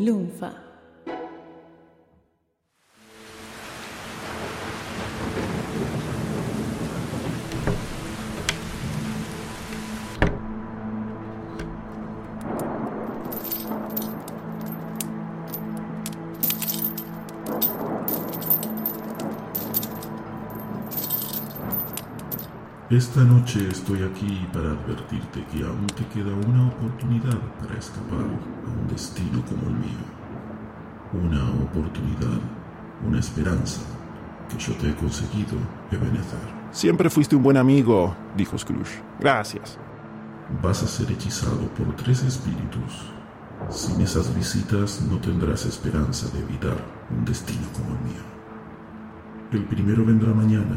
Lunfa. Esta noche estoy aquí para advertirte que aún te queda una oportunidad para escapar a un destino como el mío. Una oportunidad, una esperanza que yo te he conseguido, Ebenezer. Siempre fuiste un buen amigo, dijo Scrooge. Gracias. Vas a ser hechizado por tres espíritus. Sin esas visitas no tendrás esperanza de evitar un destino como el mío. El primero vendrá mañana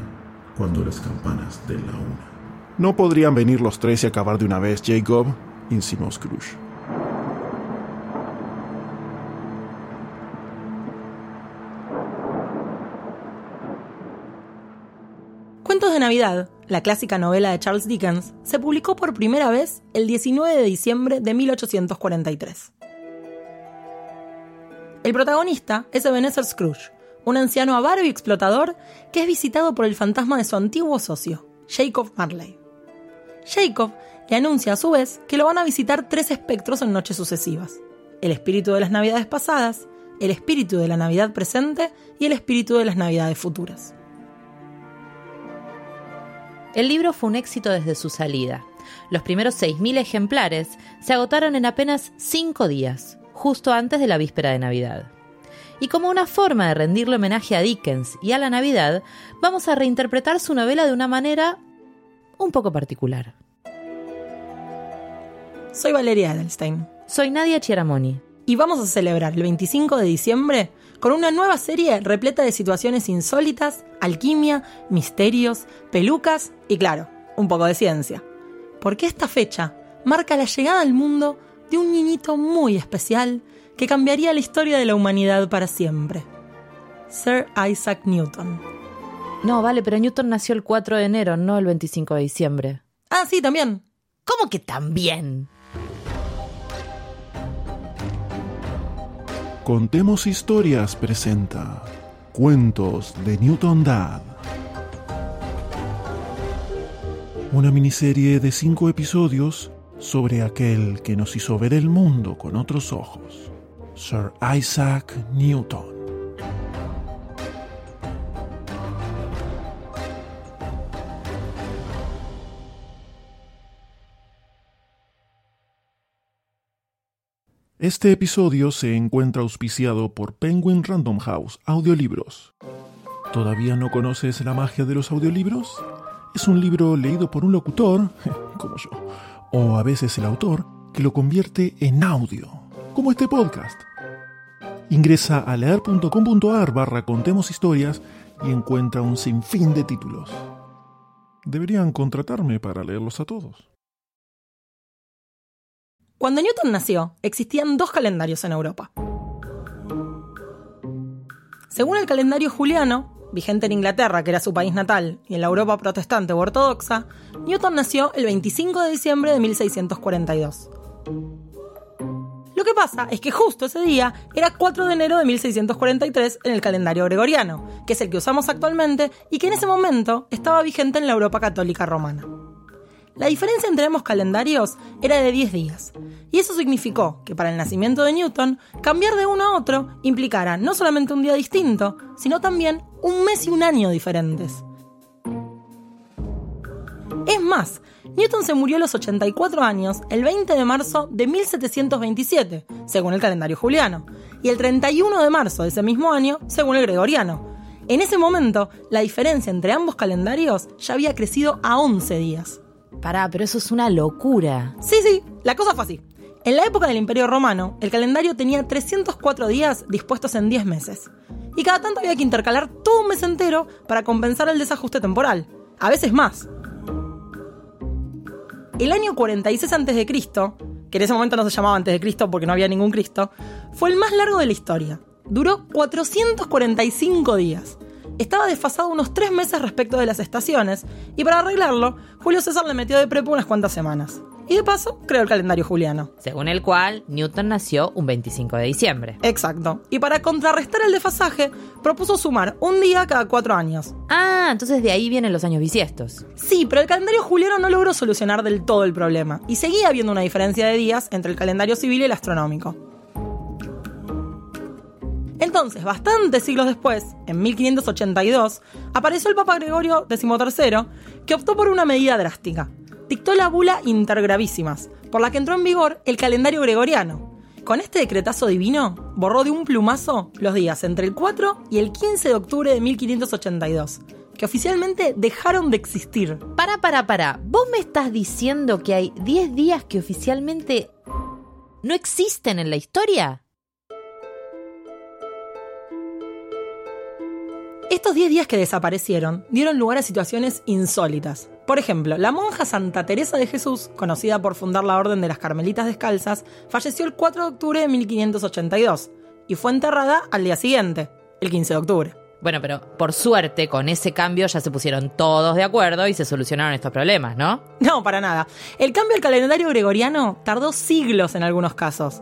cuando las campanas den la una. ¿No podrían venir los tres y acabar de una vez, Jacob? insinuó Scrooge. Cuentos de Navidad, la clásica novela de Charles Dickens, se publicó por primera vez el 19 de diciembre de 1843. El protagonista es Ebenezer Scrooge, un anciano avaro y explotador que es visitado por el fantasma de su antiguo socio, Jacob Marley. Jacob le anuncia a su vez que lo van a visitar tres espectros en noches sucesivas: el espíritu de las Navidades pasadas, el espíritu de la Navidad presente y el espíritu de las Navidades futuras. El libro fue un éxito desde su salida. Los primeros 6.000 ejemplares se agotaron en apenas 5 días, justo antes de la víspera de Navidad. Y como una forma de rendirle homenaje a Dickens y a la Navidad, vamos a reinterpretar su novela de una manera un poco particular. Soy Valeria Edelstein. Soy Nadia Chiaramoni. Y vamos a celebrar el 25 de diciembre con una nueva serie repleta de situaciones insólitas, alquimia, misterios, pelucas y claro, un poco de ciencia. Porque esta fecha marca la llegada al mundo de un niñito muy especial que cambiaría la historia de la humanidad para siempre. Sir Isaac Newton. No, vale, pero Newton nació el 4 de enero, no el 25 de diciembre. Ah, sí, también. ¿Cómo que también? Contemos Historias presenta Cuentos de Newton Dad. Una miniserie de cinco episodios sobre aquel que nos hizo ver el mundo con otros ojos, Sir Isaac Newton. Este episodio se encuentra auspiciado por Penguin Random House Audiolibros. ¿Todavía no conoces la magia de los audiolibros? Es un libro leído por un locutor, como yo, o a veces el autor, que lo convierte en audio, como este podcast. Ingresa a leer.com.ar barra contemos historias y encuentra un sinfín de títulos. Deberían contratarme para leerlos a todos. Cuando Newton nació, existían dos calendarios en Europa. Según el calendario juliano, vigente en Inglaterra, que era su país natal, y en la Europa protestante o ortodoxa, Newton nació el 25 de diciembre de 1642. Lo que pasa es que justo ese día era 4 de enero de 1643 en el calendario gregoriano, que es el que usamos actualmente y que en ese momento estaba vigente en la Europa católica romana. La diferencia entre ambos calendarios era de 10 días, y eso significó que para el nacimiento de Newton, cambiar de uno a otro implicara no solamente un día distinto, sino también un mes y un año diferentes. Es más, Newton se murió a los 84 años el 20 de marzo de 1727, según el calendario juliano, y el 31 de marzo de ese mismo año, según el gregoriano. En ese momento, la diferencia entre ambos calendarios ya había crecido a 11 días. Pará, pero eso es una locura. Sí, sí, la cosa fue así. En la época del Imperio Romano, el calendario tenía 304 días dispuestos en 10 meses. Y cada tanto había que intercalar todo un mes entero para compensar el desajuste temporal. A veces más. El año 46 a.C., que en ese momento no se llamaba antes de Cristo porque no había ningún Cristo, fue el más largo de la historia. Duró 445 días. Estaba desfasado unos 3 meses respecto de las estaciones, y para arreglarlo, Julio César le metió de prepo unas cuantas semanas. Y de paso, creó el calendario juliano. Según el cual, Newton nació un 25 de diciembre. Exacto. Y para contrarrestar el desfasaje, propuso sumar un día cada cuatro años. Ah, entonces de ahí vienen los años bisiestos. Sí, pero el calendario juliano no logró solucionar del todo el problema. Y seguía habiendo una diferencia de días entre el calendario civil y el astronómico. Entonces, bastantes siglos después, en 1582, apareció el Papa Gregorio XIII, que optó por una medida drástica. Dictó la bula Intergravísimas, por la que entró en vigor el calendario gregoriano. Con este decretazo divino, borró de un plumazo los días entre el 4 y el 15 de octubre de 1582, que oficialmente dejaron de existir. Para, para, para. ¿Vos me estás diciendo que hay 10 días que oficialmente no existen en la historia? Estos 10 días que desaparecieron dieron lugar a situaciones insólitas. Por ejemplo, la monja Santa Teresa de Jesús, conocida por fundar la Orden de las Carmelitas Descalzas, falleció el 4 de octubre de 1582 y fue enterrada al día siguiente, el 15 de octubre. Bueno, pero por suerte con ese cambio ya se pusieron todos de acuerdo y se solucionaron estos problemas, ¿no? No, para nada. El cambio al calendario gregoriano tardó siglos en algunos casos.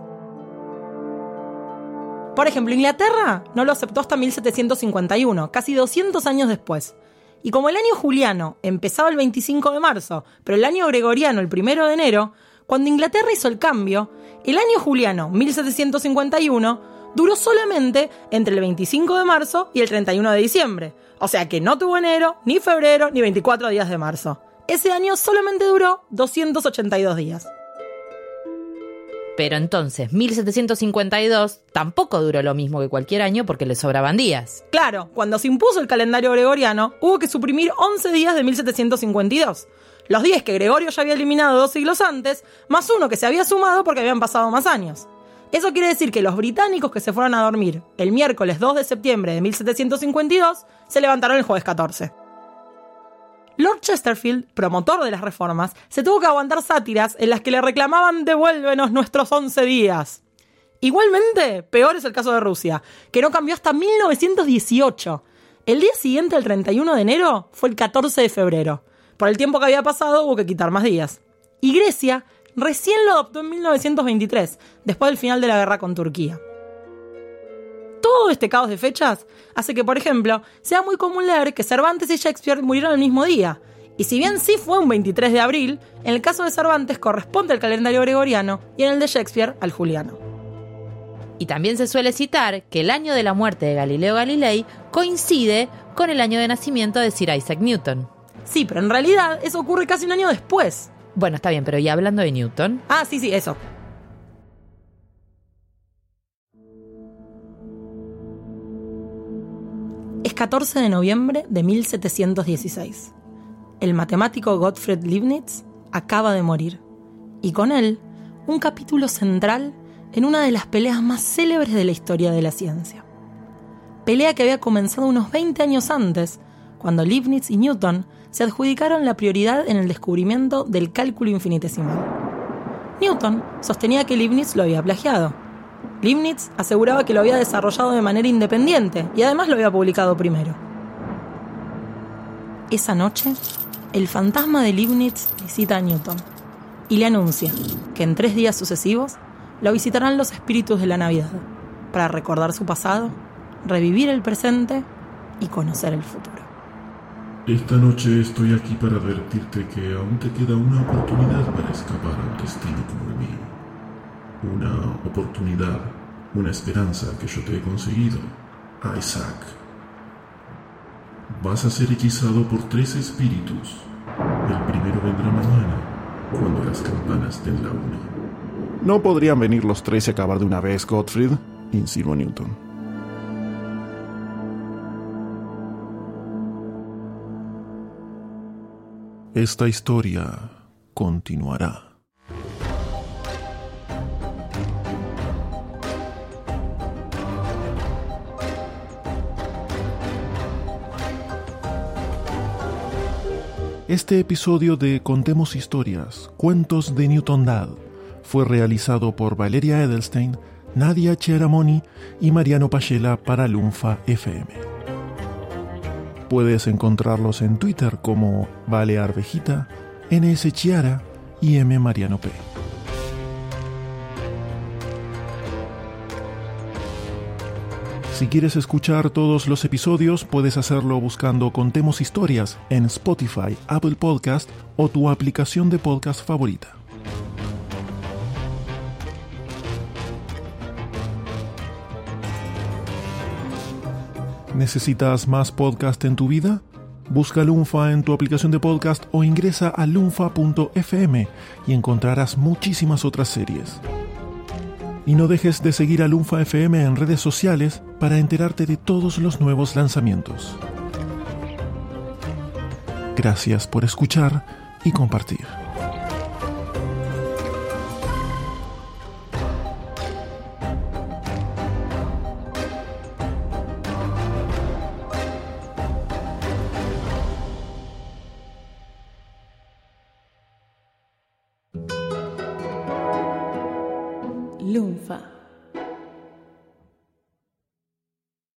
Por ejemplo, Inglaterra no lo aceptó hasta 1751, casi 200 años después. Y como el año juliano empezaba el 25 de marzo, pero el año gregoriano el 1 de enero, cuando Inglaterra hizo el cambio, el año juliano 1751 duró solamente entre el 25 de marzo y el 31 de diciembre. O sea que no tuvo enero, ni febrero, ni 24 días de marzo. Ese año solamente duró 282 días. Pero entonces, 1752 tampoco duró lo mismo que cualquier año porque le sobraban días. Claro, cuando se impuso el calendario gregoriano, hubo que suprimir 11 días de 1752. Los días que Gregorio ya había eliminado dos siglos antes, más uno que se había sumado porque habían pasado más años. Eso quiere decir que los británicos que se fueron a dormir el miércoles 2 de septiembre de 1752 se levantaron el jueves 14. Lord Chesterfield, promotor de las reformas, se tuvo que aguantar sátiras en las que le reclamaban devuélvenos nuestros 11 días. Igualmente, peor es el caso de Rusia, que no cambió hasta 1918. El día siguiente, el 31 de enero, fue el 14 de febrero. Por el tiempo que había pasado hubo que quitar más días. Y Grecia recién lo adoptó en 1923, después del final de la guerra con Turquía. Todo este caos de fechas hace que, por ejemplo, sea muy común leer que Cervantes y Shakespeare murieron el mismo día. Y si bien sí fue un 23 de abril, en el caso de Cervantes corresponde al calendario gregoriano y en el de Shakespeare al juliano. Y también se suele citar que el año de la muerte de Galileo Galilei coincide con el año de nacimiento de Sir Isaac Newton. Sí, pero en realidad eso ocurre casi un año después. Bueno, está bien, pero y hablando de Newton. Ah, sí, sí, eso. 14 de noviembre de 1716. El matemático Gottfried Leibniz acaba de morir. Y con él, un capítulo central en una de las peleas más célebres de la historia de la ciencia. Pelea que había comenzado unos 20 años antes, cuando Leibniz y Newton se adjudicaron la prioridad en el descubrimiento del cálculo infinitesimal. Newton sostenía que Leibniz lo había plagiado, Leibniz aseguraba que lo había desarrollado de manera independiente y además lo había publicado primero. Esa noche, el fantasma de Leibniz visita a Newton y le anuncia que en tres días sucesivos lo visitarán los espíritus de la Navidad para recordar su pasado, revivir el presente y conocer el futuro. Esta noche estoy aquí para advertirte que aún te queda una oportunidad para escapar a un destino como el mío una oportunidad, una esperanza que yo te he conseguido, Isaac. Vas a ser hechizado por tres espíritus. El primero vendrá mañana, cuando las campanas den la una. ¿No podrían venir los tres y acabar de una vez, Gottfried? insinuó Newton. Esta historia continuará. Este episodio de Contemos Historias, Cuentos de Newton Dad, fue realizado por Valeria Edelstein, Nadia Cheramoni y Mariano Pachela para Lunfa FM. Puedes encontrarlos en Twitter como Vale Arvejita, NS Chiara y M. Mariano P. Si quieres escuchar todos los episodios, puedes hacerlo buscando Contemos Historias en Spotify, Apple Podcast o tu aplicación de podcast favorita. ¿Necesitas más podcast en tu vida? Busca Lunfa en tu aplicación de podcast o ingresa a lunfa.fm y encontrarás muchísimas otras series. Y no dejes de seguir a Lunfa FM en redes sociales para enterarte de todos los nuevos lanzamientos. Gracias por escuchar y compartir.